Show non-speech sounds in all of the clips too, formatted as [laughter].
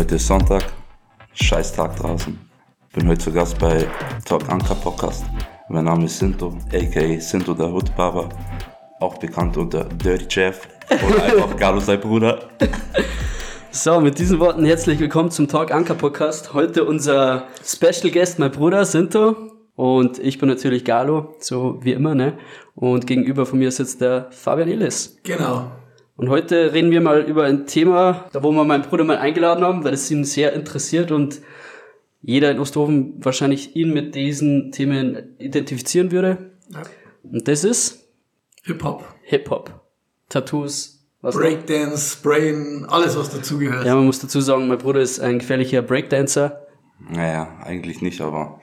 Heute ist Sonntag, scheiß Tag draußen. Bin heute zu Gast bei Talk Anka Podcast. Mein Name ist Sinto, aka Sinto der Hood Baba, auch bekannt unter Dirty Jeff oder [laughs] einfach Carlos sein Bruder. So, mit diesen Worten herzlich willkommen zum Talk Anker Podcast. Heute unser Special Guest, mein Bruder Sinto. Und ich bin natürlich Galo, so wie immer, ne? Und gegenüber von mir sitzt der Fabian Illis. Genau. Und heute reden wir mal über ein Thema, da wo wir meinen Bruder mal eingeladen haben, weil es ihn sehr interessiert und jeder in Osthofen wahrscheinlich ihn mit diesen Themen identifizieren würde. Ja. Und das ist Hip-Hop, Hip-Hop. Tattoos. Breakdance, Brain, alles was dazugehört. Ja, man muss dazu sagen, mein Bruder ist ein gefährlicher Breakdancer. Naja, eigentlich nicht, aber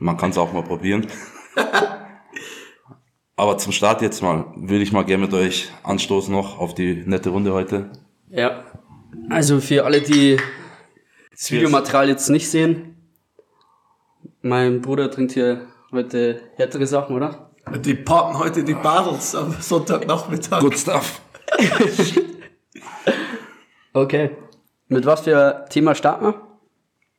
man kann es auch mal probieren. [laughs] Aber zum Start jetzt mal, will ich mal gerne mit euch anstoßen noch auf die nette Runde heute. Ja. Also für alle, die das Videomaterial jetzt nicht sehen, mein Bruder trinkt hier heute härtere Sachen, oder? Die parken heute die Badels am Sonntagnachmittag. Good stuff. [laughs] Okay. Mit was für Thema starten wir?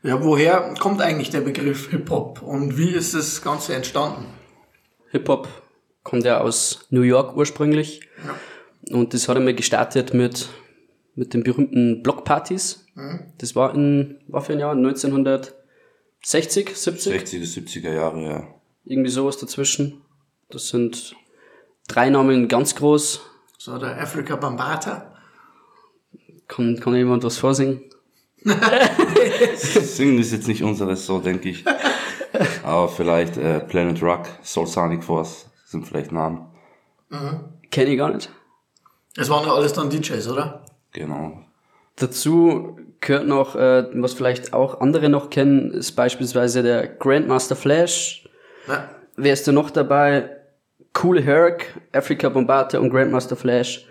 Ja, woher kommt eigentlich der Begriff Hip-Hop und wie ist das Ganze entstanden? Hip-Hop kommt ja aus New York ursprünglich. Und das hat einmal gestartet mit, mit den berühmten Blockpartys. Das war in, war für ein Jahr 1960, 70? 60 bis 70er Jahre, ja. Irgendwie sowas dazwischen. Das sind drei Namen ganz groß. So der Africa Bambata. Kann, kann jemand was vorsingen? [laughs] Singen ist jetzt nicht unseres, so denke ich. [laughs] Aber vielleicht äh, Planet Rock, Soul Sonic Force sind vielleicht Namen. Kenne ich gar nicht. Es waren ja alles dann DJs, oder? Genau. Dazu gehört noch, äh, was vielleicht auch andere noch kennen, ist beispielsweise der Grandmaster Flash. Ja. Wer ist da noch dabei? Cool Herc, Africa Bombata und Grandmaster Flash.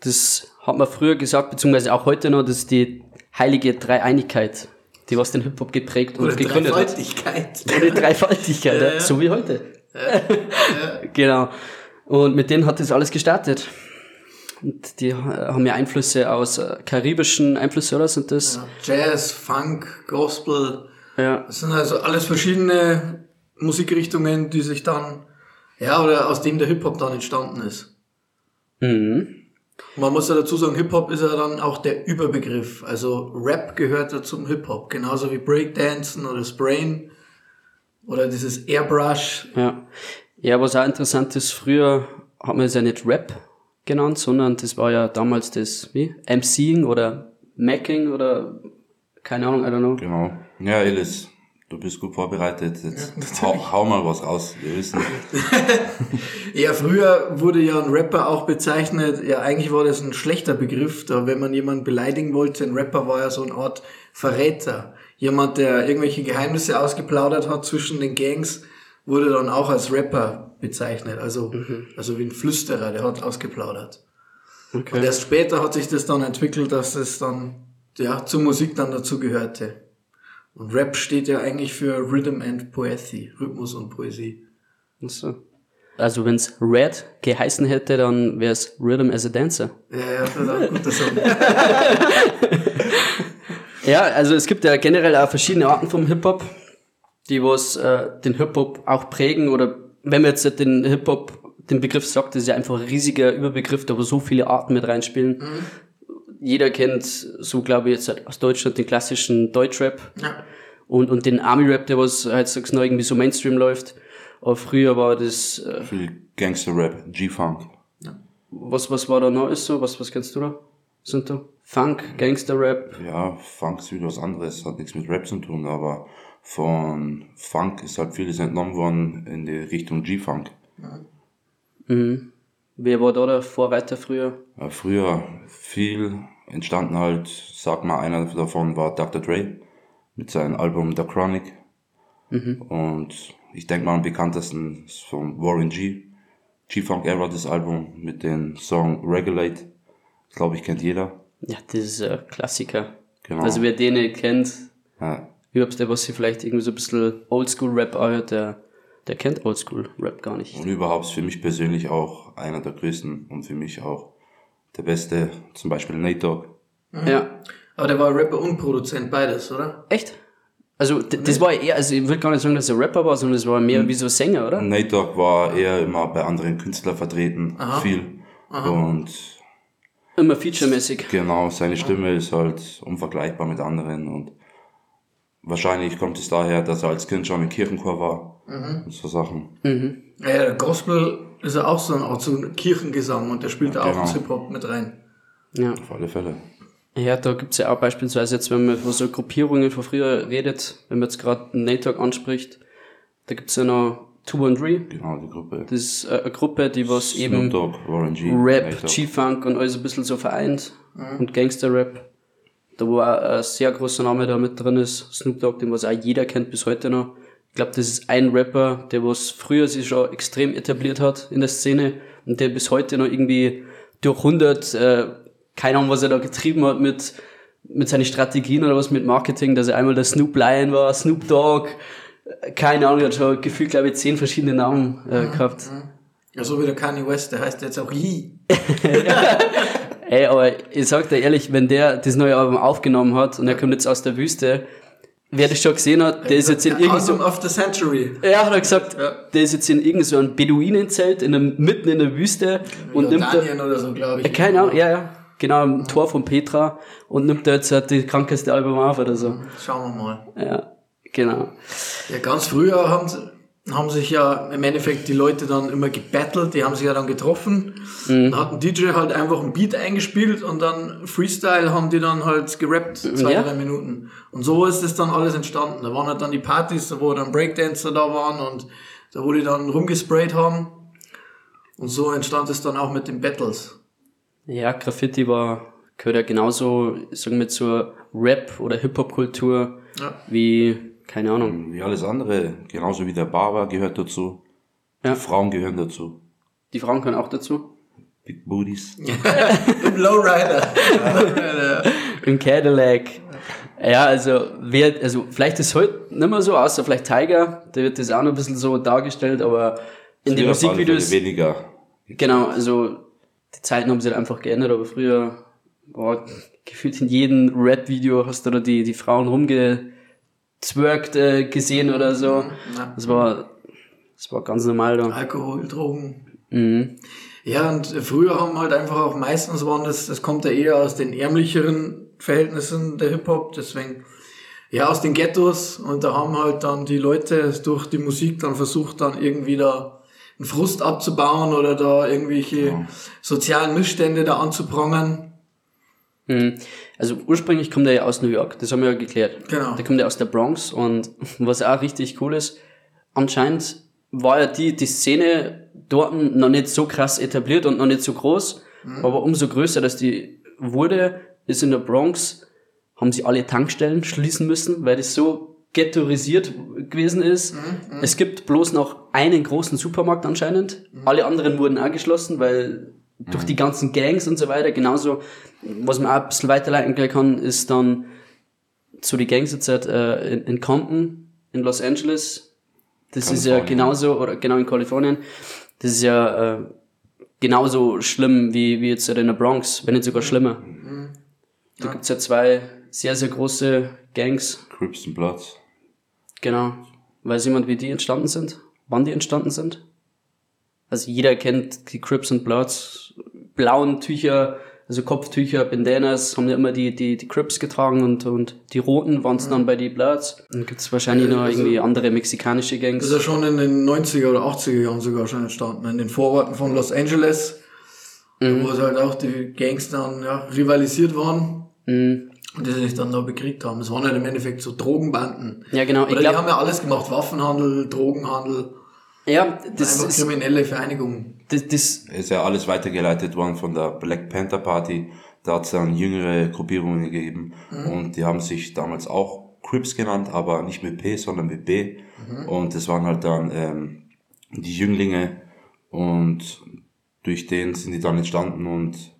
Das hat man früher gesagt, beziehungsweise auch heute noch, das ist die heilige Dreieinigkeit, die was den Hip-Hop geprägt und Oder gegründet hat. Dreifaltigkeit. Oder Dreifaltigkeit, [laughs] ja, so wie heute. [laughs] genau. Und mit denen hat das alles gestartet. Und die äh, haben ja Einflüsse aus äh, karibischen Einflüsse, oder sind das? Jazz, Funk, Gospel. Ja. Das sind also alles verschiedene Musikrichtungen, die sich dann, ja, oder aus dem der Hip-Hop dann entstanden ist. Mhm. Man muss ja dazu sagen, Hip-Hop ist ja dann auch der Überbegriff. Also Rap gehört ja zum Hip-Hop. Genauso wie Breakdancen oder Sprayen oder dieses Airbrush. Ja. Ja, was auch interessant ist, früher hat man es ja nicht Rap genannt, sondern das war ja damals das, wie? MCing oder Macking oder keine Ahnung, I don't know. Genau. Ja, Elis, du bist gut vorbereitet. Jetzt natürlich. hau, hau mal was raus. Wir wissen. [laughs] Ja, früher wurde ja ein Rapper auch bezeichnet, ja, eigentlich war das ein schlechter Begriff, da wenn man jemanden beleidigen wollte, ein Rapper war ja so eine Art Verräter. Jemand, der irgendwelche Geheimnisse ausgeplaudert hat zwischen den Gangs, wurde dann auch als Rapper bezeichnet, also, also wie ein Flüsterer, der hat ausgeplaudert. Und Okay. erst später hat sich das dann entwickelt, dass es dann, ja, zur Musik dann dazu gehörte. Und Rap steht ja eigentlich für Rhythm and Poetry, Rhythmus und Poesie. So. Also wenn's Red geheißen hätte, dann wäre es Rhythm as a Dancer. Ja, ja, das ist auch ein guter Song. [laughs] Ja, also es gibt ja generell auch verschiedene Arten vom Hip-Hop, die was äh, den Hip-Hop auch prägen oder wenn man jetzt den Hip-Hop, den Begriff sagt, das ist ja einfach ein riesiger Überbegriff, da wo so viele Arten mit reinspielen. Jeder kennt, so glaube ich jetzt halt aus Deutschland, den klassischen Deutschrap Ja. und, und den Army-Rap, der was heutzutage noch irgendwie so Mainstream läuft. Aber früher war das, äh, Viel Gangster-Rap, G-Funk. was, was war da noch ist so? Was, was kennst du da? Sind da? Funk, Gangster-Rap? Ja, Funk ist wieder was anderes, hat nichts mit Rap zu tun, aber von Funk ist halt vieles entnommen worden in die Richtung G-Funk. Mhm. Wer war da der Vorreiter früher? Äh, Früher viel entstanden halt, sag mal, einer davon war Dr. Dre mit seinem Album The Chronic. Und ich denke mal am bekanntesten ist von Warren G. G-Funk Era, das Album mit dem Song Regulate. Ich glaube, ich kennt jeder. Ja, das ist ein Klassiker. Genau. Also wer den nicht kennt, Ja, überhaupt der, was sich vielleicht irgendwie so ein bisschen Oldschool-Rap anhört, der, der kennt Oldschool-Rap gar nicht. Und überhaupt für mich persönlich auch einer der größten und für mich auch der beste, zum Beispiel Nate Dogg. Ja. Aber der war Rapper und Produzent, beides, oder? Echt? Also, das war eher, also ich würde gar nicht sagen, dass er Rapper war, sondern das war mehr wie so Sänger, oder? Nate Dogg war eher immer bei anderen Künstlern vertreten, viel. Und Immer featuremäßig. genau, seine Stimme ist halt unvergleichbar mit anderen und wahrscheinlich kommt es daher, dass er als Kind schon im Kirchenchor war und so Sachen. Ja, der Gospel ist ja auch so eine Art so ein Kirchengesang und der spielt da auch genau. ins Hip-Hop mit rein. Ja. Auf alle Fälle. Ja, da gibt's ja auch beispielsweise jetzt, wenn man von so Gruppierungen von früher redet, wenn man jetzt gerade Nate Dogg anspricht, da gibt's ja noch Two and Three. Genau, die Gruppe. Das ist äh, eine Gruppe, die was Snoop eben Dogg, Warren G. Rap. G-Funk und alles ein bisschen so vereint und Gangster-Rap. Da wo auch ein sehr großer Name da mit drin ist, Snoop Dogg, den was auch jeder kennt bis heute noch. Ich glaube, das ist ein Rapper, der was früher sich schon extrem etabliert hat in der Szene und der bis heute noch irgendwie durch 100, äh, keine Ahnung, was er da getrieben hat mit, mit seinen Strategien oder was mit Marketing, dass er einmal der Snoop Lion war, Snoop Dogg, keine Ahnung, hat schon gefühlt, glaube ich, zehn verschiedene Namen äh, gehabt. Ja, so wie der Kanye West, der heißt jetzt auch Yee. [laughs] Ey, aber ich sag dir ehrlich, wenn der das neue Album aufgenommen hat und er kommt jetzt aus der Wüste, wer das schon gesehen hat, der ist jetzt in irgend Album so, of the Century. ja, hat er gesagt, Ja. der ist jetzt in irgend so Beduinenzelt in einem, mitten in der Wüste und nimmt da, Jordanien oder so, glaube ich. keine Ahnung, ja, ja, genau, am Tor von Petra und nimmt da jetzt halt die krankeste Album auf oder so. Schauen wir mal. Ja, genau. Ja, ganz früher haben, haben sich ja im Endeffekt die Leute dann immer gebattelt, die haben sich ja dann getroffen. Mhm. Dann hat ein DJ halt einfach ein Beat eingespielt und dann Freestyle haben die dann halt gerappt, zwei, Ja. drei Minuten. Und so ist es dann alles entstanden. Da waren halt dann die Partys, wo dann Breakdancer da waren und da wo die dann rumgesprayt haben. Und so entstand es dann auch mit den Battles. Ja, Graffiti war, gehört ja genauso, sagen wir, zur Rap- oder Hip-Hop-Kultur Ja. wie, keine Ahnung, Wie alles andere, genauso wie der Barber gehört dazu. Ja. Die Frauen gehören dazu. die Frauen können auch dazu. Big Booties. [laughs] Im Lowrider. [laughs] Im Cadillac. Ja, also, wer, also, vielleicht ist heute nicht mehr so, außer vielleicht Tiger, der wird das auch noch ein bisschen so dargestellt, aber in den Musikvideos, Weniger. genau, also, die Zeiten haben sich halt einfach geändert, aber früher, boah, gefühlt in jedem Rap-Video hast du da die, die Frauen rumgezwergt äh, gesehen oder so. Ja. Das war, das war ganz normal da. Alkohol, Drogen. Mhm. Ja, und früher haben halt einfach auch meistens waren das, das kommt ja eher aus den ärmlicheren Verhältnissen der Hip-Hop, deswegen, ja, aus den Ghettos und da haben halt dann die Leute durch die Musik dann versucht, dann irgendwie da einen Frust abzubauen oder da irgendwelche sozialen Missstände da anzuprangern. Mhm. Also ursprünglich kommt er ja aus New York, das haben wir ja geklärt. Genau. Der kommt ja aus der Bronx und [laughs] was auch richtig cool ist, anscheinend war ja die, die Szene dort noch nicht so krass etabliert und noch nicht so groß, aber umso größer, dass die wurde, ist in der Bronx, haben sie alle Tankstellen schließen müssen, weil das so ghettoisiert gewesen ist. Es gibt bloß noch einen großen Supermarkt anscheinend. Alle anderen wurden auch geschlossen, weil durch die ganzen Gangs und so weiter, genauso, was man auch ein bisschen weiterleiten kann, ist dann so die Gangs jetzt halt, äh, in, in Compton, in Los Angeles. Das ist ja Kalifornien. genauso, oder genau in Kalifornien. Das ist ja äh, genauso schlimm wie, wie jetzt in der Bronx, wenn nicht sogar schlimmer. Da gibt's ja zwei sehr, sehr große Gangs, Crips und Bloods. genau. Weiß jemand, wie die entstanden sind? Wann die entstanden sind? Also jeder kennt die Crips und Bloods, blauen Tücher, also Kopftücher, Bandanas, haben ja immer die, die, die Crips getragen und, und die roten waren es dann bei die Bloods. Dann gibt's wahrscheinlich noch Also- irgendwie andere mexikanische Das Gangs. ist ja schon in den 90er oder 80er Jahren sogar schon entstanden, in den Vororten von Los Angeles, wo es halt auch die Gangs dann ja, rivalisiert waren. Mhm. Und die sich dann da bekriegt haben. Es waren halt im Endeffekt so Drogenbanden. Ja, genau. Ich Oder die haben ja alles gemacht. Waffenhandel, Drogenhandel, ja, das einfach ist, kriminelle Vereinigungen. das, das, Ist ja alles weitergeleitet worden von der Black Panther Party. Da hat es dann jüngere Gruppierungen gegeben. Und die haben sich damals auch Crips genannt, aber nicht mit P, sondern mit B. Und das waren halt dann ähm, die Jünglinge. Und durch den sind die dann entstanden und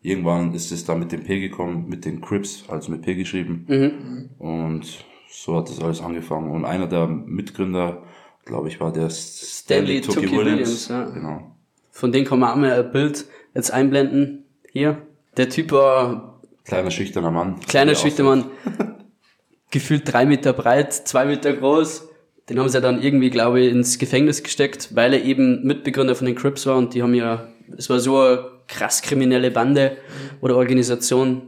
irgendwann ist es dann mit dem P gekommen, mit den Crips, also mit P geschrieben. mhm. Und so hat das alles angefangen. Und einer der Mitgründer, glaube ich, war der Stanley Tookie Williams, ja. Genau. Von denen kann man auch mal ein Bild jetzt einblenden. Hier. Der Typ war Kleiner schüchterner Mann. Kleiner schüchterner Mann. [laughs] Gefühlt drei Meter breit, zwei Meter groß. Den haben sie dann irgendwie, glaube ich, ins Gefängnis gesteckt, weil er eben Mitbegründer von den Crips war und die haben ja, es war so eine krass kriminelle Bande oder Organisation.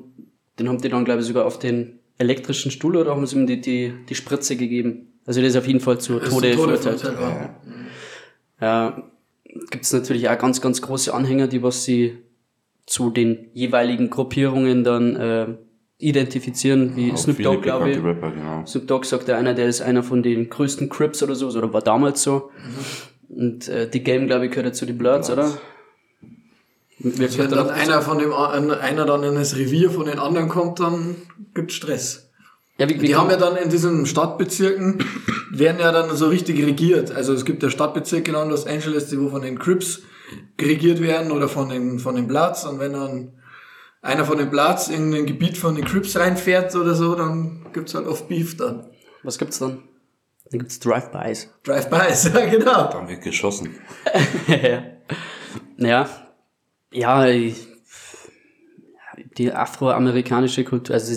Den haben die dann, glaube ich, sogar auf den elektrischen Stuhl oder haben sie ihm die, die, die Spritze gegeben. Also der ist auf jeden Fall zu Tode Tode verurteilt. Ja, gibt es natürlich auch ganz, ganz große Anhänger, die was sie zu den jeweiligen Gruppierungen dann äh, identifizieren, wie Auch Snoop viele Dogg, glaube ich. bekannte Rapper, genau. Snoop Dogg sagt ja einer, der ist einer von den größten Crips oder so, oder war damals so. Und äh, die Game, glaube ich, gehört ja zu den Bloods, oder? Also Wenn dann noch einer von dem einer dann in das Revier von den anderen kommt, dann gibt's Stress. Ja, wie, wie Die haben ja dann in diesen Stadtbezirken, werden ja dann so richtig regiert. Also es gibt ja Stadtbezirke genau in Los Angeles, die wo von den Crips regiert werden oder von den, von den Bloods. Und wenn dann einer von den Bloods in ein Gebiet von den Crips reinfährt oder so, dann gibt's halt oft Beef dann. Was gibt's dann? Dann gibt's Drive-Bys. Drive-bys, [laughs] ja genau. Dann wird geschossen. [laughs] ja. Ja, die afroamerikanische Kultur, also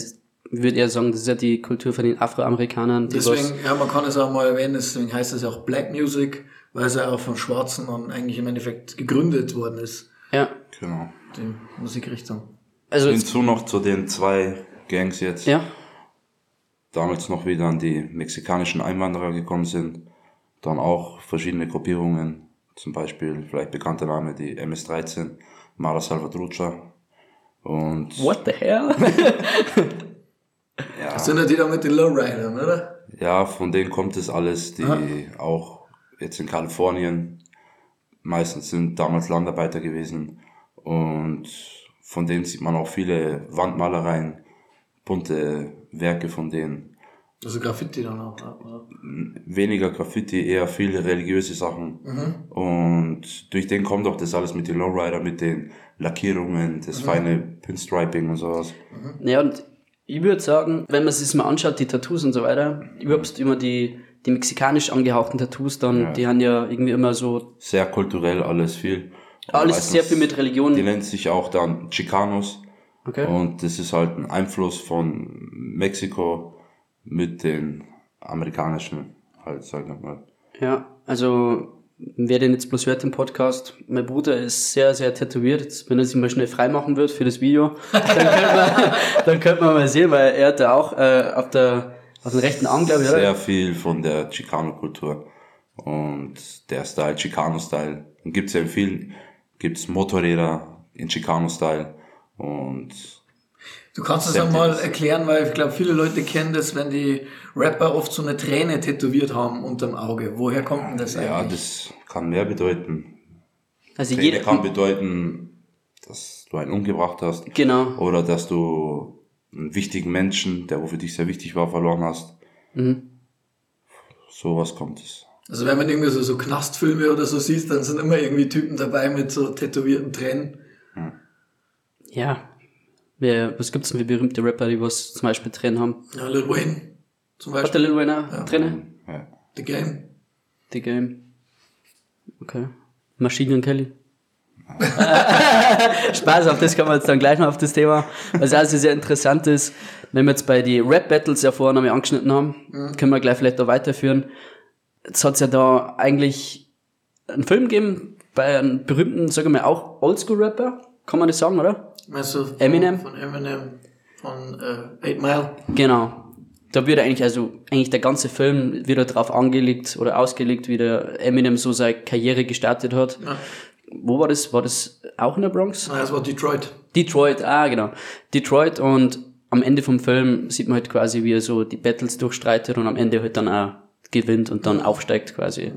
würde eher sagen, das ist ja die Kultur von den Afroamerikanern. Deswegen, ja, man kann es auch mal erwähnen, deswegen heißt es ja auch Black Music, weil es ja auch von Schwarzen dann eigentlich im Endeffekt gegründet worden ist, ja, Genau. die Musikrichtung. also Hinzu noch zu den zwei Gangs jetzt. ja, Damals noch wieder an die mexikanischen Einwanderer gekommen sind. Dann auch verschiedene Gruppierungen. Zum Beispiel vielleicht bekannter Name, die MS-13, Mara Salvatrucha. Und what the hell? [laughs] [laughs] ja, Das sind ja die da mit den Lowridern, oder? ja, von denen kommt es alles, die auch jetzt in Kalifornien meistens sind damals Landarbeiter gewesen. Und von denen sieht man auch viele Wandmalereien, bunte Werke von denen. Also Graffiti dann auch, oder? weniger Graffiti, eher viele religiöse Sachen. Und durch den kommt auch das alles mit den Lowrider, mit den Lackierungen, das feine Pinstriping und sowas. Ja, und ich würde sagen, wenn man sich mal anschaut, die Tattoos und so weiter, überhaupt immer die, die mexikanisch angehauchten Tattoos, dann, die haben ja irgendwie immer so, Sehr kulturell, alles viel. Alles meistens- sehr viel mit Religion. Die nennt sich auch dann Chicanos. Okay. Und das ist halt ein Einfluss von Mexiko mit den amerikanischen, halt, sagen wir mal. Ja, also wer den jetzt bloß hört im Podcast, mein Bruder ist sehr, sehr tätowiert. Wenn er sich mal schnell freimachen wird für das Video, dann könnte man, [laughs] dann könnte man mal sehen, weil er hat da auch äh, auf der auf den rechten Arm, glaube ich, oder? Sehr viel von der Chicano-Kultur. Und der Style, Chicano-Style. Dann gibt's ja in vielen, gibt's Motorräder in Chicano-Style. Und Du kannst es Sehr ja mal intensiv. erklären, weil ich glaube, viele Leute kennen das, wenn die Rapper oft so eine Träne tätowiert haben unterm Auge. Woher kommt denn das ja, eigentlich? das kann mehr bedeuten. Also Träne jeder, kann bedeuten, dass du einen umgebracht hast. genau. Oder dass du einen wichtigen Menschen, der wo für dich sehr wichtig war, verloren hast. Mhm. Sowas kommt es. Also wenn man irgendwie so, so Knastfilme oder so sieht, dann sind immer irgendwie Typen dabei mit so tätowierten Tränen. Ja. Wer, was gibt's denn für berühmte Rapper, die was zum Beispiel Tränen haben? Ja, Lil Wayne zum Hat der Beispiel. Lil Wayne auch Tränen? Ja. The Game. The Game. Okay. Machine Gun Kelly. [laughs] Spaß, auf das kommen wir jetzt dann gleich noch auf das Thema. Was also sehr interessant ist, wenn wir jetzt bei die Rap-Battles ja vorhin einmal angeschnitten haben, können wir gleich vielleicht da weiterführen. Jetzt hat's ja da eigentlich einen Film gegeben bei einem berühmten, sagen wir mal, auch Oldschool-Rapper, kann man das sagen, oder? Von, Eminem? Von Eminem. Von äh, 8 Mile. Genau. Da wird eigentlich, also eigentlich der ganze Film wieder drauf angelegt oder ausgelegt, wie der Eminem so seine Karriere gestartet hat. Ja. Wo war das? War das auch in der Bronx? Nein, das war Detroit. Detroit, ah genau. Detroit und am Ende vom Film sieht man halt quasi, wie er so die Battles durchstreitet und am Ende halt dann auch gewinnt und dann aufsteigt quasi.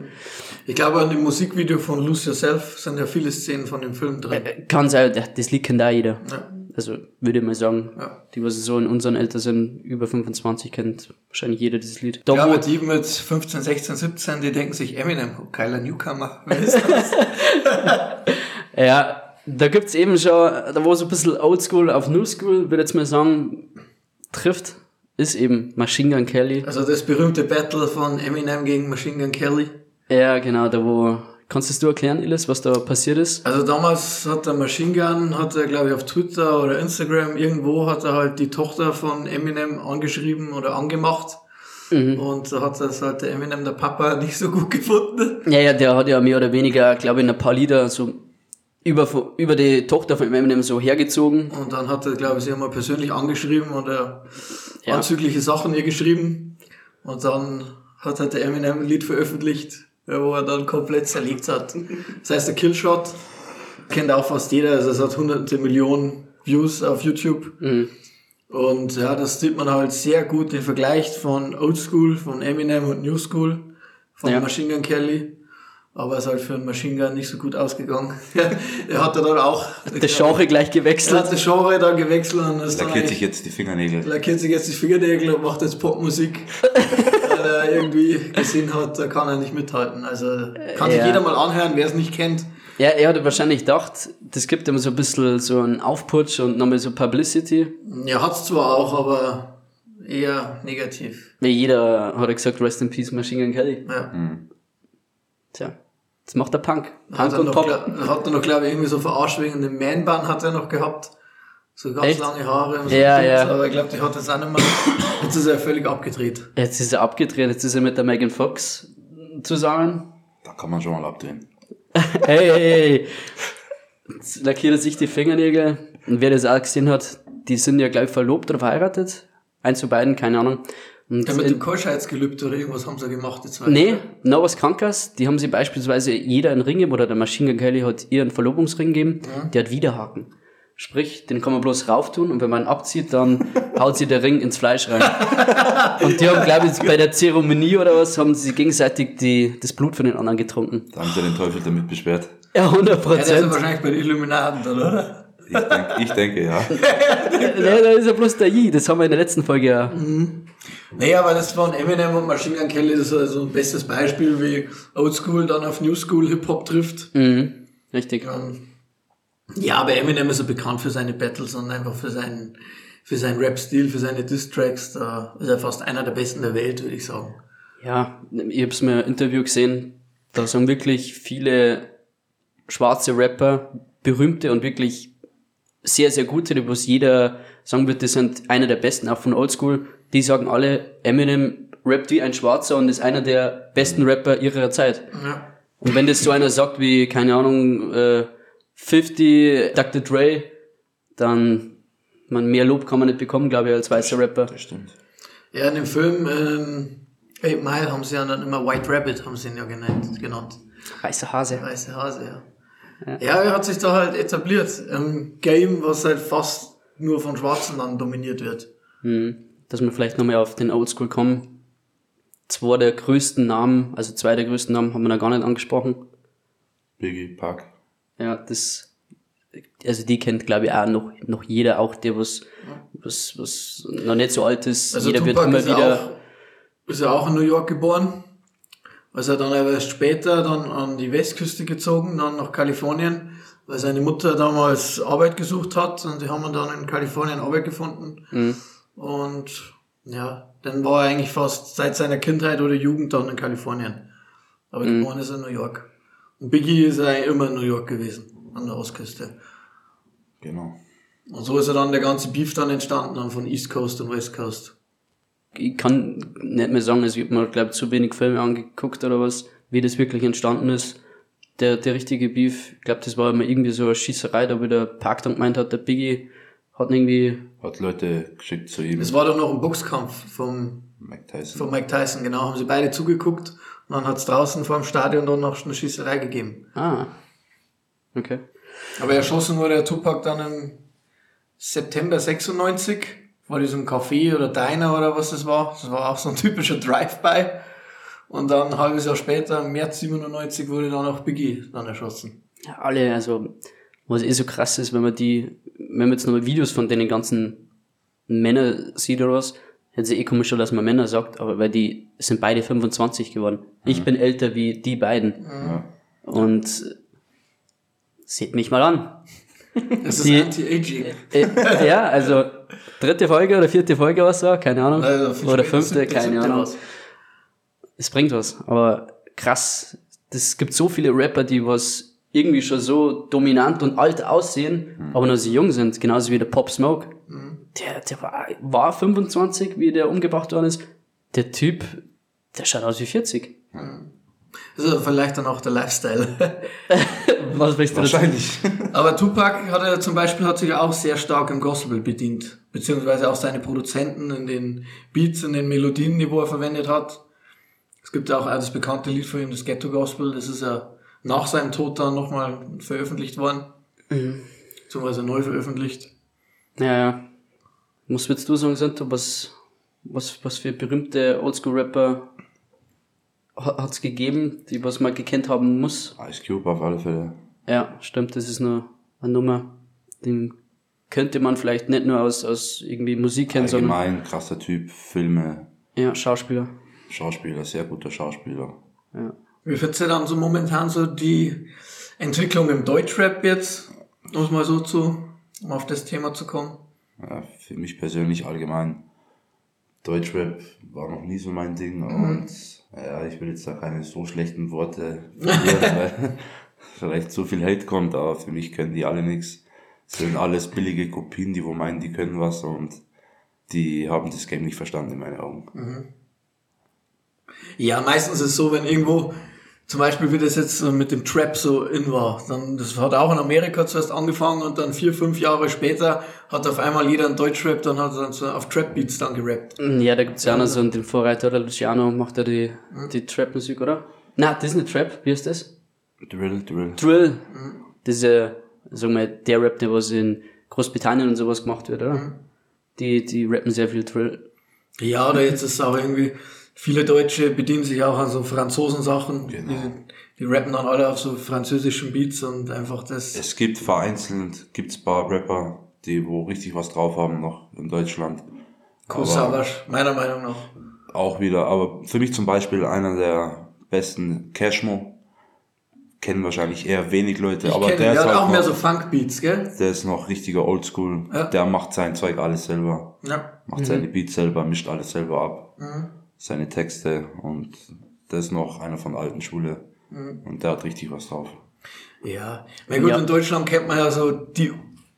Ich glaube, an dem Musikvideo von Lose Yourself sind ja viele Szenen von dem Film drin. Kann sein, das Lied kennt da jeder. Ja. Also würde ich mal sagen, Ja. die, was so in unseren Alter sind, über 25, kennt wahrscheinlich jeder dieses Lied. Da, Ja, aber die mit 15, 16, 17, die denken sich Eminem, oh, geiler Newcomer. Wer ist das? [laughs] Ja, da gibt's eben schon, da wo so ein bisschen Oldschool auf New School, würde ich jetzt mal sagen, trifft, ist eben Machine Gun Kelly. also das berühmte Battle von Eminem gegen Machine Gun Kelly. Ja, genau, da wo Kannst du erklären, Illes, was da passiert ist? Also damals hat der Machine Gun, hat er glaube ich auf Twitter oder Instagram irgendwo hat er halt die Tochter von Eminem angeschrieben oder angemacht. Mhm. Und da hat das halt der Eminem, der Papa, [laughs] nicht so gut gefunden. Ja, ja, der hat ja mehr oder weniger, glaube ich, ein paar Lieder so über, über die Tochter von Eminem so hergezogen. Und dann hat er, glaube ich, sie einmal persönlich angeschrieben und er ja. anzügliche Sachen ihr geschrieben. Und dann hat halt der Eminem ein Lied veröffentlicht, wo er dann komplett zerlegt hat. Das heißt, der Killshot kennt auch fast jeder, also es hat hunderte Millionen Views auf YouTube. Mhm. Und ja, das sieht man halt sehr gut, den Vergleich von Old School, von Eminem und New School, von ja. Machine Gun Kelly. Aber es ist halt für einen Machine Gun nicht so gut ausgegangen. [laughs] er hat dann auch... Das Genre gleich gewechselt. Er hat das Genre dann gewechselt. Und ist lackiert sich jetzt die Fingernägel. Lackiert sich jetzt die Fingernägel und macht jetzt Popmusik. [laughs] weil er irgendwie gesehen hat, da kann er nicht mithalten. Also kann sich jeder mal anhören, wer es nicht kennt. Ja, er hat wahrscheinlich gedacht, das gibt ihm so ein bisschen so einen Aufputsch und nochmal so Publicity. Ja, hat's zwar auch, aber eher negativ. Wie jeder hat er gesagt, Rest in Peace Machine Gun Kelly. Ja. Mhm. Tja, das macht der Punk. Punk hat und Pop. Noch, hat er noch, glaube ich, irgendwie so verarscht wegen dem Man-Bun hat er noch gehabt. So ganz Echt? lange Haare. Und so ja, ja. Aber ich glaube, die hat das auch nicht mehr. Jetzt ist er völlig abgedreht. Jetzt ist er abgedreht, jetzt ist er mit der Megan Fox zusammen. Da kann man schon mal abdrehen. [laughs] hey, hey, hey. Jetzt lackiert er sich die Fingernägel. Und wer das auch gesehen hat, die sind ja, glaube ich, verlobt oder verheiratet. Eins von beiden, keine Ahnung. Und ja, mit dem Keuschheitsgelübde oder irgendwas haben sie gemacht, die zwei. Nee, noch was Krankers. Die haben sie beispielsweise jeder einen Ring gegeben, oder der Machine Gun Kelly hat ihr einen Verlobungsring gegeben, ja. der hat Widerhaken. Sprich, den kann man bloß rauf tun und wenn man ihn abzieht, dann [laughs] haut sie der Ring ins Fleisch rein. [laughs] und die haben, glaube ich, bei der Zeremonie oder was, haben sie gegenseitig die, das Blut von den anderen getrunken. Da haben sie den Teufel damit beschwert. Ja, 100 Prozent. Ja, das ist wahrscheinlich bei den Illuminaten dann, oder? Ich, denk, ich denke, ja. [laughs] nee, da ist ja bloß der I, das haben wir in der letzten Folge ja. Mhm. Nee, aber das von Eminem und Machine Gun Kelly, das ist also ein bestes Beispiel, wie Old School dann auf New School Hip-Hop trifft. Mhm. Richtig. Ähm, ja, aber Eminem ist so bekannt für seine Battles und einfach für seinen, für seinen Rap-Stil, für seine Diss-Tracks. Da ist er fast einer der besten der Welt, würde ich sagen. Ja, ich habe es mir im Interview gesehen, da sind wirklich viele schwarze Rapper, berühmte und wirklich sehr, sehr gute, die was jeder sagen wird, die sind einer der besten, auch von Oldschool. Die sagen alle, Eminem rappt wie ein Schwarzer und ist einer der besten Rapper ihrer Zeit. Ja. Und wenn das so einer sagt wie, keine Ahnung, äh, 50, Dr. Dre, dann man mehr Lob kann man nicht bekommen, glaube ich, als weißer Rapper. Das stimmt. Ja, in dem Film ähm, Eight Mile haben sie ja dann immer White Rabbit, haben sie ihn ja genannt. genannt. Weißer Hase. Weißer Hase, ja. Ja. ja, er hat sich da halt etabliert. Ein Game, was halt fast nur von Schwarzen dann dominiert wird. Hm. Dass wir vielleicht nochmal auf den Oldschool kommen. Zwei der größten Namen, also zwei der größten Namen haben wir da gar nicht angesprochen. Biggie, Park. Ja, das, also die kennt glaube ich auch noch, noch jeder, auch der was, was, was noch nicht so alt ist. Also jeder Tupac wird immer wieder. Auch, ist ja auch in New York geboren. Also dann aber erst später dann an die Westküste gezogen, dann nach Kalifornien, weil seine Mutter damals Arbeit gesucht hat und die haben dann in Kalifornien Arbeit gefunden. Mhm. Und ja, dann war er eigentlich fast seit seiner Kindheit oder Jugend dann in Kalifornien. Aber mhm. geboren ist er in New York. Und Biggie ist eigentlich immer in New York gewesen, an der Ostküste. Genau. Und so ist er dann der ganze Beef dann entstanden, dann von East Coast und West Coast ich kann nicht mehr sagen, also ich habe mir, glaube zu wenig Filme angeguckt oder was, wie das wirklich entstanden ist. Der, der richtige Beef, ich glaube, das war immer irgendwie so eine Schießerei, da wo der Park dann gemeint hat, der Biggie hat irgendwie... Hat Leute geschickt zu ihm. Es war dann noch ein Boxkampf vom Mike Tyson. Von Mike Tyson, genau. Haben sie beide zugeguckt und dann hat es draußen vor dem Stadion dann noch eine Schießerei gegeben. Ah. Okay. Aber erschossen wurde der Tupac dann im September 96 war das ein Café oder Diner oder was das war. Das war auch so ein typischer Drive-By. Und dann ein halbes Jahr später, im März 97, wurde dann auch Biggie dann erschossen. Ja, alle, also, was eh so krass ist, wenn man die, wenn man jetzt nochmal Videos von den ganzen Männern sieht oder was, hätte sie eh komisch, dass man Männer sagt, aber weil die sind beide 25 geworden. Mhm. Ich bin älter wie die beiden. Mhm. Und seht mich mal an. [laughs] Das ist Anti-Aging. Äh, ja, also dritte Folge oder vierte Folge was so, keine Ahnung. Also oder fünfte, keine Ahnung. Es bringt was, aber krass. das gibt so viele Rapper, die was irgendwie schon so dominant und alt aussehen, Mhm. aber noch so jung sind, genauso wie der Pop Smoke. Der, der war, war 25, wie der umgebracht worden ist. Der Typ, der schaut aus wie 40. Das ist vielleicht dann auch der Lifestyle. [laughs] Was willst du? Wahrscheinlich. Aber Tupac hat er zum Beispiel hat sich auch sehr stark im Gospel bedient. Beziehungsweise auch seine Produzenten in den Beats, in den Melodien, die wo er verwendet hat. Es gibt ja auch das bekannte Lied von ihm, das Ghetto Gospel. Das ist ja nach seinem Tod dann nochmal veröffentlicht worden. Beziehungsweise neu veröffentlicht. Ja, ja. Was würdest du sagen, Santo? Was, was, was für berühmte Oldschool-Rapper ha- hat's gegeben, die was man gekannt haben muss? Ice Cube auf alle Fälle. Ja, stimmt, das ist nur eine Nummer. Den könnte man vielleicht nicht nur aus, aus irgendwie Musik kennen, sondern Allgemein, krasser Typ, Filme, ja, Schauspieler. Schauspieler, sehr guter Schauspieler. Ja. Wie findest du dann so momentan so die Entwicklung im Deutschrap jetzt? Um es mal so zu, um auf das Thema zu kommen. Ja, für mich persönlich allgemein, Deutschrap war noch nie so mein Ding und ja, ich will jetzt da keine so schlechten Worte verlieren, [laughs] weil [laughs] vielleicht so viel Hate kommt, aber für mich können die alle nichts. Sind alles billige Kopien, die wo meinen, die können was und die haben das Game nicht verstanden in meinen Augen. Ja, meistens ist es so, wenn irgendwo, zum Beispiel wie das jetzt so mit dem Trap so in war, dann, das hat auch in Amerika zuerst angefangen und dann vier, fünf Jahre später hat auf einmal jeder ein Deutschrap, dann hat er dann so auf Trap-Beats dann gerappt. Ja, da gibt's ja auch noch so einen den Vorreiter, der Luciano macht ja die, die Trap-Musik, oder? Na, das ist nicht Trap, wie heißt das? Drill, Drill. Drill. Das ist ja, sagen wir, der Rap, der was in Großbritannien und sowas gemacht wird, oder? Die, die rappen sehr viel Drill. Ja, oder jetzt ist es auch irgendwie, viele Deutsche bedienen sich auch an so Franzosen-Sachen, Genau. die, die rappen dann alle auf so französischen Beats und einfach das, Es gibt vereinzelt, gibt's paar Rapper, die wo richtig was drauf haben noch in Deutschland. Savas, meiner Meinung nach. Auch wieder, aber für mich zum Beispiel einer der besten Cashmo. Kennen wahrscheinlich eher wenig Leute, Ich aber kenne, der der ist hat halt auch mehr noch, so Funk-Beats, gell? der ist noch richtiger Oldschool. Ja. Der macht sein Zeug alles selber. Ja. Macht seine Beats selber, mischt alles selber ab. Mhm. Seine Texte und ist noch einer von der alten Schule. Mhm. Und der hat richtig was drauf. Ja, na gut, Ja. in Deutschland kennt man ja so, die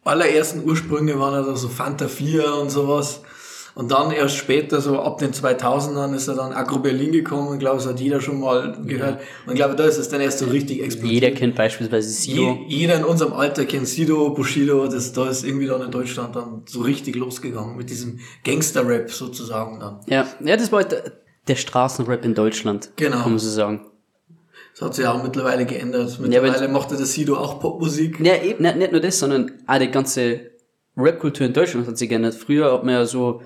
allerersten Ursprünge waren ja so Fanta 4 und sowas. Und dann erst später, so ab den 2000ern, ist er dann Agro Berlin gekommen. Ich glaube, das hat jeder schon mal gehört. Und ich glaube, da ist es dann erst so richtig explodiert. Jeder kennt beispielsweise Sido. Je, jeder in unserem Alter kennt Sido, Bushido, das, da ist irgendwie dann in Deutschland dann so richtig losgegangen mit diesem Gangster-Rap sozusagen dann. Ja, ja, das war halt der, der Straßenrap in Deutschland. Genau. Kann man so sagen. Das hat sich auch mittlerweile geändert. Mittlerweile macht er das Sido auch Popmusik. Ja, eben, nicht, nicht nur das, sondern auch die ganze Rap-Kultur in Deutschland hat sich geändert. Früher hat man ja so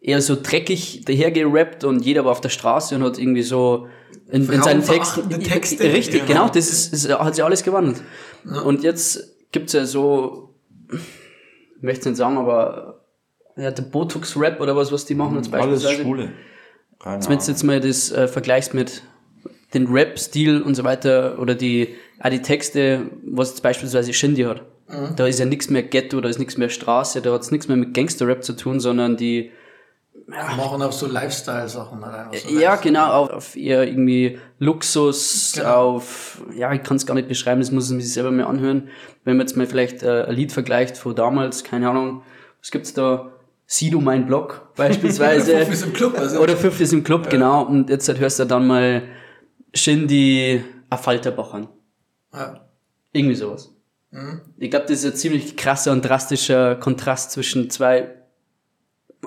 eher so dreckig dahergerappt und jeder war auf der Straße und hat irgendwie so in, in seinen Texten. Texte. Richtig, Genau. genau, das ist, ist, hat sich alles gewandelt. Und jetzt gibt's ja so, ich möchte nicht sagen, aber ja, der Botox-Rap oder was, was die machen jetzt Alles beispielsweise. Schwule. Keine Wenn du jetzt mal das äh, vergleichst mit den Rap-Stil und so weiter oder die, auch die Texte, was jetzt beispielsweise Shindy hat. Da ist ja nichts mehr Ghetto, da ist nichts mehr Straße, da hat's nichts mehr mit Gangster-Rap zu tun, sondern die, Machen auch so Lifestyle-Sachen. so ja genau, auf, auf eher irgendwie Luxus, Genau. auf, ja, ich kann es gar nicht beschreiben, das muss man sich selber mal anhören. Wenn man jetzt mal vielleicht äh, ein Lied vergleicht von damals, keine Ahnung, was gibt's da? Sido mein Blog [laughs] beispielsweise. Fünf ist im Club, also. Oder fünf ist im Club, genau. Und jetzt halt hörst du dann mal Shindy Affalterbach an. Ja. Irgendwie sowas. Ich glaube, das ist ein ziemlich krasser und drastischer Kontrast zwischen zwei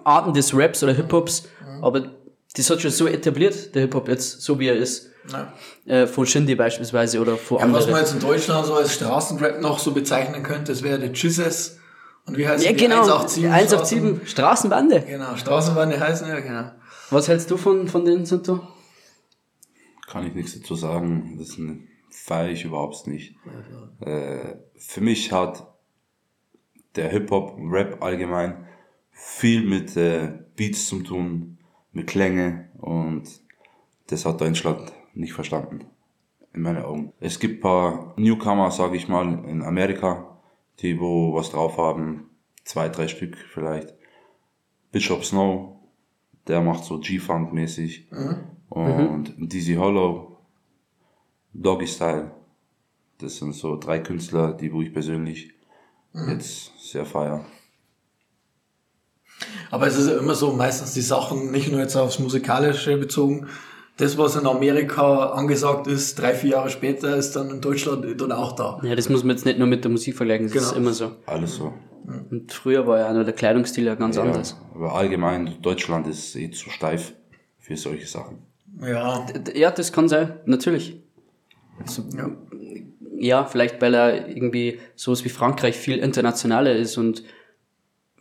Arten des Raps oder Hip-Hops. Aber das hat schon so etabliert, der Hip-Hop jetzt, so wie er ist. Ja. Äh, von Shindy beispielsweise oder von Ja, was man jetzt in Deutschland so als Straßenrap noch so bezeichnen könnte, das wäre der Jizzes. Und wie heißt Ja, genau. 187. 187 Straßenbande. Genau, Straßenbahn, die heißen ja, genau. Was hältst du von, von denen, Santo? kann ich nichts dazu sagen. Das feiere ich überhaupt nicht. Äh, für mich hat der Hip-Hop, Rap allgemein viel mit äh, Beats zu tun, mit Klänge und das hat Deutschland nicht verstanden. In meinen Augen. Es gibt paar Newcomer, sage ich mal, in Amerika, die wo was drauf haben. Zwei, drei Stück vielleicht. Bishop Snow, der macht so G-Funk mäßig. Und Dizzy Hollow, Doggy Style. Das sind so drei Künstler, die wo ich persönlich jetzt sehr feier. Aber es ist ja immer so, meistens die Sachen, nicht nur jetzt aufs Musikalische bezogen, das, was in Amerika angesagt ist, drei, vier Jahre später, ist dann in Deutschland dann auch da. Ja, das muss man jetzt nicht nur mit der Musik vergleichen, das ist Genau. immer so. Alles so. Und früher war ja auch noch der Kleidungsstil ja ganz Ja, anders. aber allgemein, Deutschland ist eh zu steif für solche Sachen. Ja, Ja, das kann sein, natürlich. Also, ja. ja, vielleicht weil er irgendwie sowas wie Frankreich viel internationaler ist und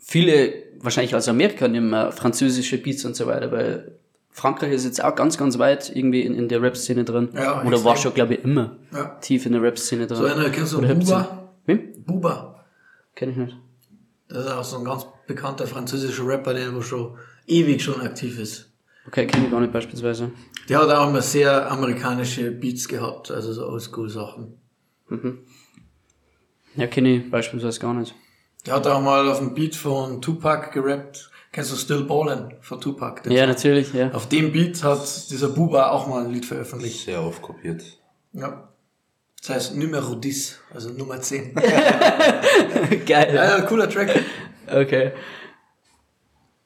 viele, wahrscheinlich als Amerika, nehmen äh, französische Beats und so weiter, weil Frankreich ist jetzt auch ganz, ganz weit irgendwie in, in der Rap-Szene drin. Ja, Oder war schon, glaube ich, immer Ja. tief in der Rap-Szene drin. So einer, kennst du Oder. Buba? Wem? Buba. Kenn ich nicht. Das ist auch so ein ganz bekannter französischer Rapper, der wo schon ewig schon aktiv ist. Okay, kenne ich gar nicht beispielsweise. Der hat auch immer sehr amerikanische Beats gehabt, also so Oldschool-Sachen. Ja, kenne ich beispielsweise gar nicht. Der hat auch mal auf dem Beat von Tupac gerappt. Kennst du Still Ballin' von Tupac? Ja, Song? natürlich, ja. Auf dem Beat hat dieser Buba auch mal ein Lied veröffentlicht. Sehr oft kopiert. Ja. Das heißt Numero 10, also Nummer 10. [laughs] Geil. ja, cooler Track. Okay.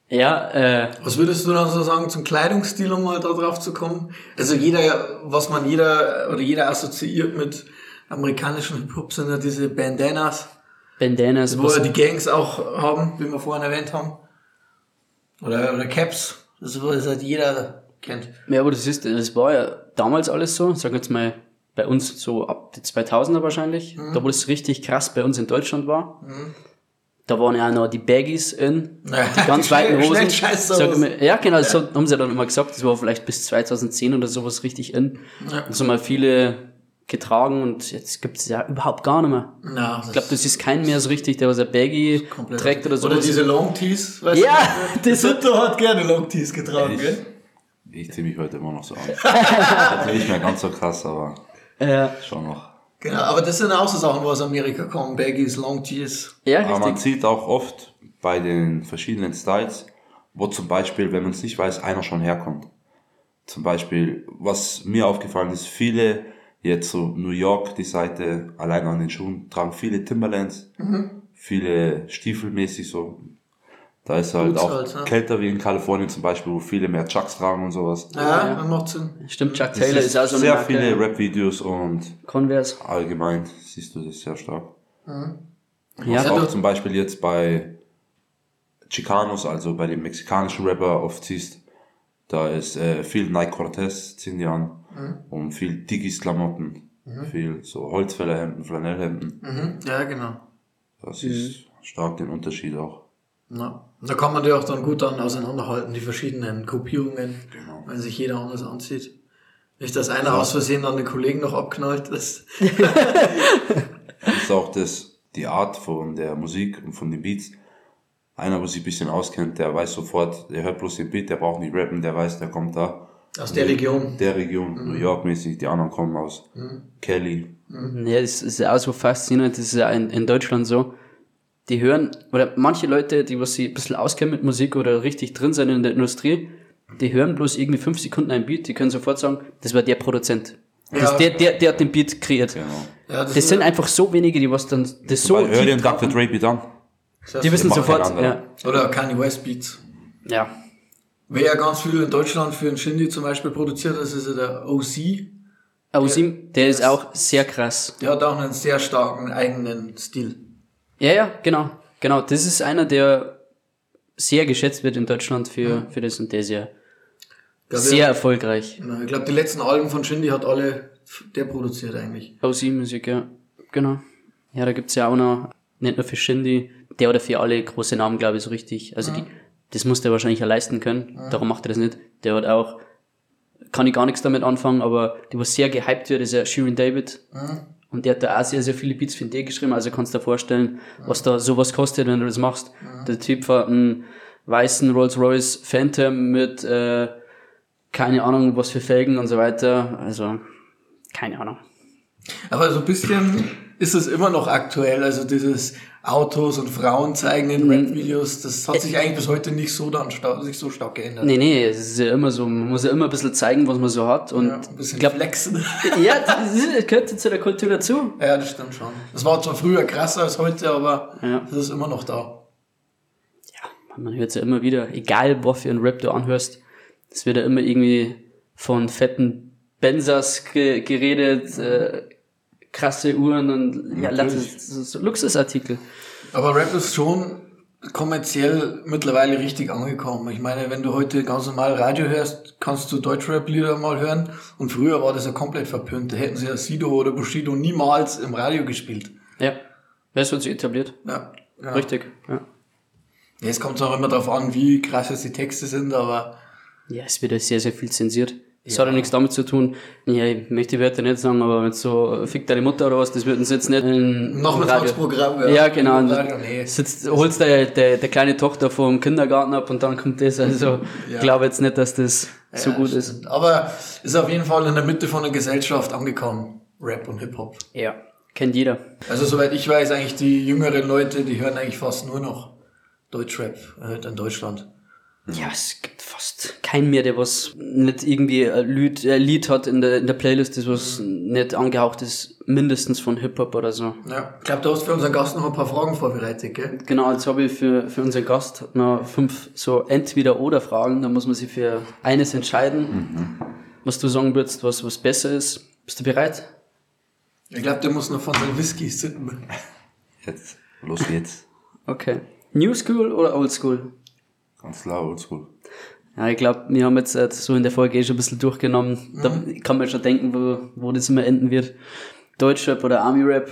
Ja, äh, Was würdest du dann so sagen zum Kleidungsstil, um mal da drauf zu kommen? Also jeder, was man jeder oder jeder assoziiert mit amerikanischen Hip-Hop sind ja diese Bandanas, Bandanas, wo ja die Gangs auch haben, wie wir vorhin erwähnt haben. Oder, oder Caps, das ist, was halt jeder kennt. ja, aber das ist, das war ja damals alles so, sag jetzt mal, bei uns so ab die 2000er wahrscheinlich, da wo das richtig krass bei uns in Deutschland war. Da waren ja auch noch die Baggies in, Naja, die ganz die weiten [laughs] Hosen. Sag immer- ja, genau, so haben sie dann immer gesagt, das war vielleicht bis 2010 oder sowas richtig in. Ja. Und so mal viele getragen und jetzt gibt's ja überhaupt gar nicht mehr. Na, Ich glaube, das ist kein mehr so richtig, der was ein Baggy trägt oder so. Oder diese Long Tees, weißt Ja, du? [laughs] das- Das hat gerne Long Tees getragen, Ich, gell? ich ziehe mich heute immer noch so an. [laughs] Jetzt nicht mehr ganz so krass, aber äh, schon noch. Genau, aber das sind auch so Sachen, wo aus Amerika kommen. Baggies, Long Tees. ja, Aber man richtig. sieht auch oft bei den verschiedenen Styles, wo zum Beispiel, wenn man es nicht weiß, einer schon herkommt. Zum Beispiel, was mir aufgefallen ist, viele jetzt so New York, die Seite, allein an den Schuhen, tragen viele Timberlands, viele Stiefelmäßig so. Da ist halt Boots auch halt, ne? kälter wie in Kalifornien zum Beispiel, wo viele mehr Chucks tragen und sowas. Ja, Ja. macht Sinn. Stimmt, Chuck Taylor ist auch so eine sehr Marke. viele Rap-Videos und Converse. allgemein siehst du das sehr stark. Ja, Was Ja, auch zum Beispiel jetzt bei Chicanos, also bei den mexikanischen Rapper oft siehst, da ist äh, viel Nike Cortez, ziehen die an, und viel Diggis Klamotten, viel so Holzfällerhemden, Flanellhemden. Mhm. Ja, genau. Das ist stark den Unterschied auch. Ja. Da kann man die auch dann gut dann auseinanderhalten, die verschiedenen Gruppierungen, Genau. wenn sich jeder anders anzieht. Nicht, dass einer aus Versehen an den Kollegen noch abknallt. Das, Das ist auch das, die Art von der Musik und von den Beats. Einer, wo sich ein bisschen auskennt, der weiß sofort, der hört bloß den Beat, der braucht nicht rappen, der weiß, der kommt da. Aus der Region. Der Region, New York mäßig, die anderen kommen aus Kelly. Ja, das ist ja auch so faszinierend, das ist ja in, in Deutschland so. Die hören, oder manche Leute, die was sie ein bisschen auskennen mit Musik oder richtig drin sind in der Industrie, die hören bloß irgendwie fünf Sekunden ein Beat, die können sofort sagen, das war der Produzent. Das, Ja. der, der, der hat den Beat kreiert. Genau. Ja, Das sind einfach so wenige, die was dann das so hör den Dr. Dre Beat an. Die wissen sofort, einander. ja. Oder Kanye West Beats. Ja. Wer ja ganz viel in Deutschland für den Shindy zum Beispiel produziert, das ist ja der OC. Ausim, der ist auch sehr krass. Der hat auch einen sehr starken eigenen Stil. Ja, ja, genau. Genau, das ist einer, der sehr geschätzt wird in Deutschland für, für das und der ist ja glaub, sehr erfolgreich. Ja, Ich glaube, die letzten Alben von Shindy hat alle der produziert eigentlich. Ausim-Musik, ja. Genau. Ja, da gibt's ja auch noch, nicht nur für Shindy, der oder für alle große Namen, glaube ich, so richtig. Also die, das muss der wahrscheinlich ja leisten können. Darum macht er das nicht. Der hat auch, kann ich gar nichts damit anfangen, aber die, was sehr gehypt wird, ist ja Shirin David. Und der hat da auch sehr, sehr viele Beats für den geschrieben. Also kannst du dir vorstellen, was da sowas kostet, wenn du das machst. Der Typ hat einen weißen Rolls-Royce Phantom mit, äh, keine Ahnung, was für Felgen und so weiter. Also, keine Ahnung. Aber so ein bisschen ist es immer noch aktuell. Also dieses Autos und Frauen zeigen in Rap-Videos, das hat sich eigentlich bis heute nicht so dann stark, sich so stark geändert. Nee, nee, es ist ja immer so, man muss ja immer ein bisschen zeigen, was man so hat. Und Ja, ein bisschen glaub, flexen. [laughs] ja, das gehört zu der Kultur dazu. Ja, das stimmt schon. Das war zwar früher krasser als heute, aber Ja. das ist immer noch da. Man hört ja immer wieder, egal was für ein Rap du anhörst, es wird ja immer irgendwie von fetten Benzers ge geredet, äh, krasse Uhren und ja, ist Luxusartikel. Aber Rap ist schon kommerziell mittlerweile richtig angekommen. Ich meine, wenn du heute ganz normal Radio hörst, kannst du Deutschrap-Lieder mal hören. Und früher war das ja komplett verpönt. Da hätten sie ja Sido oder Bushido niemals im Radio gespielt. Ja, wer wird sich etabliert? Ja, ja. Richtig. Ja. Es kommt auch immer darauf an, wie krass jetzt die Texte sind, aber Ja, es wird ja sehr, sehr viel zensiert. Das hat ja nichts damit zu tun. Ja, ich möchte die Wörter nicht sagen, aber mit so, fick deine Mutter oder was, das würden sie jetzt nicht in, Noch im ein Radio. Tagsprogramm, ja. Ja, genau. Radio, nee. Sitzt, holst der, der, der kleine Tochter vom Kindergarten ab und dann kommt das. Also, ich glaube jetzt nicht, dass das so Ja, gut stimmt. ist. Aber ist auf jeden Fall in der Mitte von der Gesellschaft angekommen. Rap und Hip-Hop. Ja. Kennt jeder. Also soweit ich weiß, eigentlich die jüngeren Leute, die hören eigentlich fast nur noch Deutschrap äh, in Deutschland. Ja, es gibt fast keinen mehr, der was nicht irgendwie ein Lied, ein Lied hat in der, in der Playlist, das was nicht angehaucht ist, mindestens von Hip-Hop oder so. Ja, ich glaube, du hast für unseren Gast noch ein paar Fragen vorbereitet, gell? Genau, jetzt habe ich für, für unseren Gast noch fünf so Entweder-Oder-Fragen. Da muss man sich für eines entscheiden, was du sagen würdest, was, was besser ist. Bist du bereit? Ich glaube, der muss noch von seinen Whiskys sitzen. [laughs] Jetzt, los geht's. Okay. New School oder Old School? Ganz klar, oldschool. Ja, ich glaube, wir haben jetzt äh, so in der Folge eh schon ein bisschen durchgenommen. Da kann man schon denken, wo, wo das immer enden wird. Deutschrap oder Army-Rap.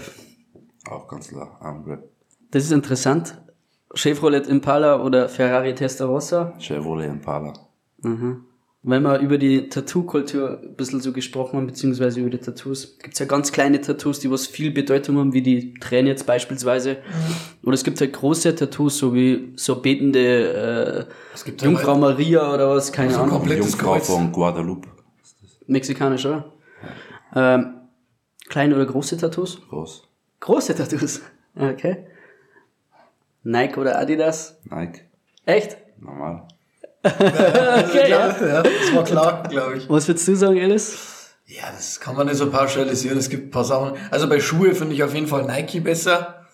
Auch ganz klar, Armrap. Das ist interessant. Chevrolet Impala oder Ferrari Testarossa. Chevrolet Impala. Wenn wir über die Tattoo-Kultur ein bisschen so gesprochen haben, beziehungsweise über die Tattoos, gibt's ja ganz kleine Tattoos, die was viel Bedeutung haben, wie die Tränen jetzt beispielsweise. Oder es gibt halt große Tattoos, so wie so betende Es gibt äh, Jungfrau Maria oder was, keine So Ahnung. komplettes Jungfrau Kreuz. von Guadalupe. Mexikanisch, oder? Ähm, kleine oder große Tattoos? Groß. Große Tattoos. [laughs] Okay. Nike oder Adidas? Nike. Echt? Normal. Okay, ja. Ja, das war klar, glaube ich. Was würdest du sagen, Alice? Ja, das kann man nicht so pauschalisieren. Es gibt ein paar Sachen. Also bei Schuhe finde ich auf jeden Fall Nike besser.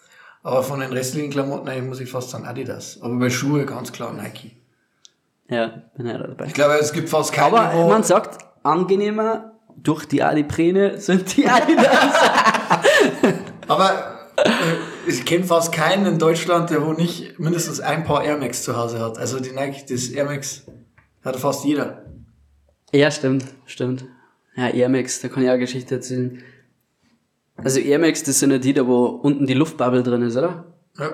Aber von den restlichen Klamotten eigentlich muss ich fast sagen Adidas. Aber bei Schuhe ganz klar Nike. Ja, bin ja dabei. Ich glaube, es gibt fast keine, Aber man sagt, angenehmer durch die Adipräne sind die Adidas. [laughs] Aber ich kenne fast keinen in Deutschland, der wo nicht mindestens ein paar Air Max zu Hause hat. Also die Nike, das Air Max hat fast jeder. ja, stimmt, stimmt. Ja, Air Max, da kann ich auch eine Geschichte erzählen. Also Air Max, das sind ja die, da wo unten die Luftbubble drin ist, oder? Ja.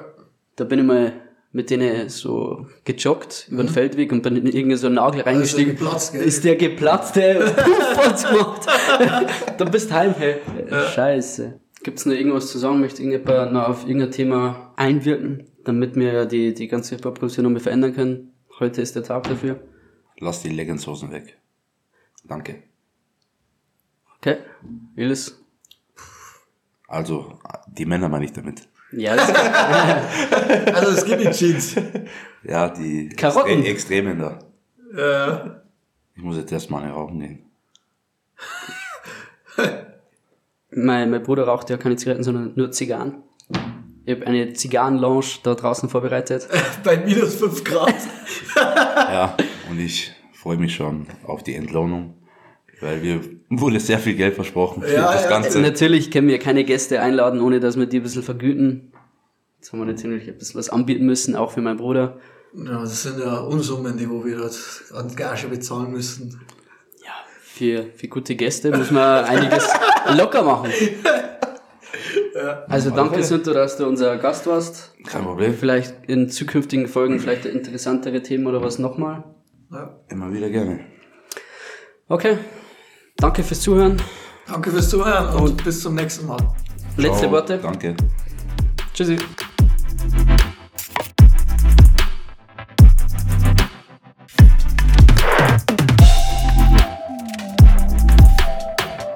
Da bin ich mal mit denen so gejoggt über den Feldweg und bin in irgendeinen so einen Nagel reingestiegen. Mhm. geplatzt, gell? ist der geplatzt, der [laughs] Puff gemacht. [laughs] du bist heim, hey. Scheiße. Gibt's noch irgendwas zu sagen? Möchte irgendjemand noch auf irgendein Thema einwirken, damit wir die, die ganze Hip-Hop-Kultur noch mal verändern können? Heute ist der Tag dafür. Lass die Leggingshosen weg. Danke. Okay. Willis? Also, die Männer meine ich damit. Ja, das [laughs] Also Skinny Jeans. Ja, die Karotten. Extre Extremen da. Ja. Ich muss jetzt erstmal eine rauchen gehen. [laughs] mein, mein Bruder raucht ja keine Zigaretten, sondern nur Zigarren. Ich habe eine Zigarrenlounge da draußen vorbereitet. [laughs] Bei minus 5 Grad. [laughs] Ja, und ich freue mich schon auf die Entlohnung, weil wir wurde sehr viel Geld versprochen für Ja, das ja. Ganze. Natürlich können wir keine Gäste einladen, ohne dass wir die ein bisschen vergüten. Jetzt haben wir natürlich ein bisschen was anbieten müssen, auch für meinen Bruder. Ja, das sind ja Unsummen, die wo wir dort an Gage bezahlen müssen. Für, für gute Gäste muss man einiges [laughs] locker machen. Also danke, Sinto, dass du unser Gast warst. Kein Problem. Vielleicht in zukünftigen Folgen vielleicht interessantere Themen oder was nochmal. Ja. Immer wieder gerne. Okay, danke fürs Zuhören. Danke fürs Zuhören und bis zum nächsten Mal. Letzte Ciao. Worte. Danke. Tschüssi.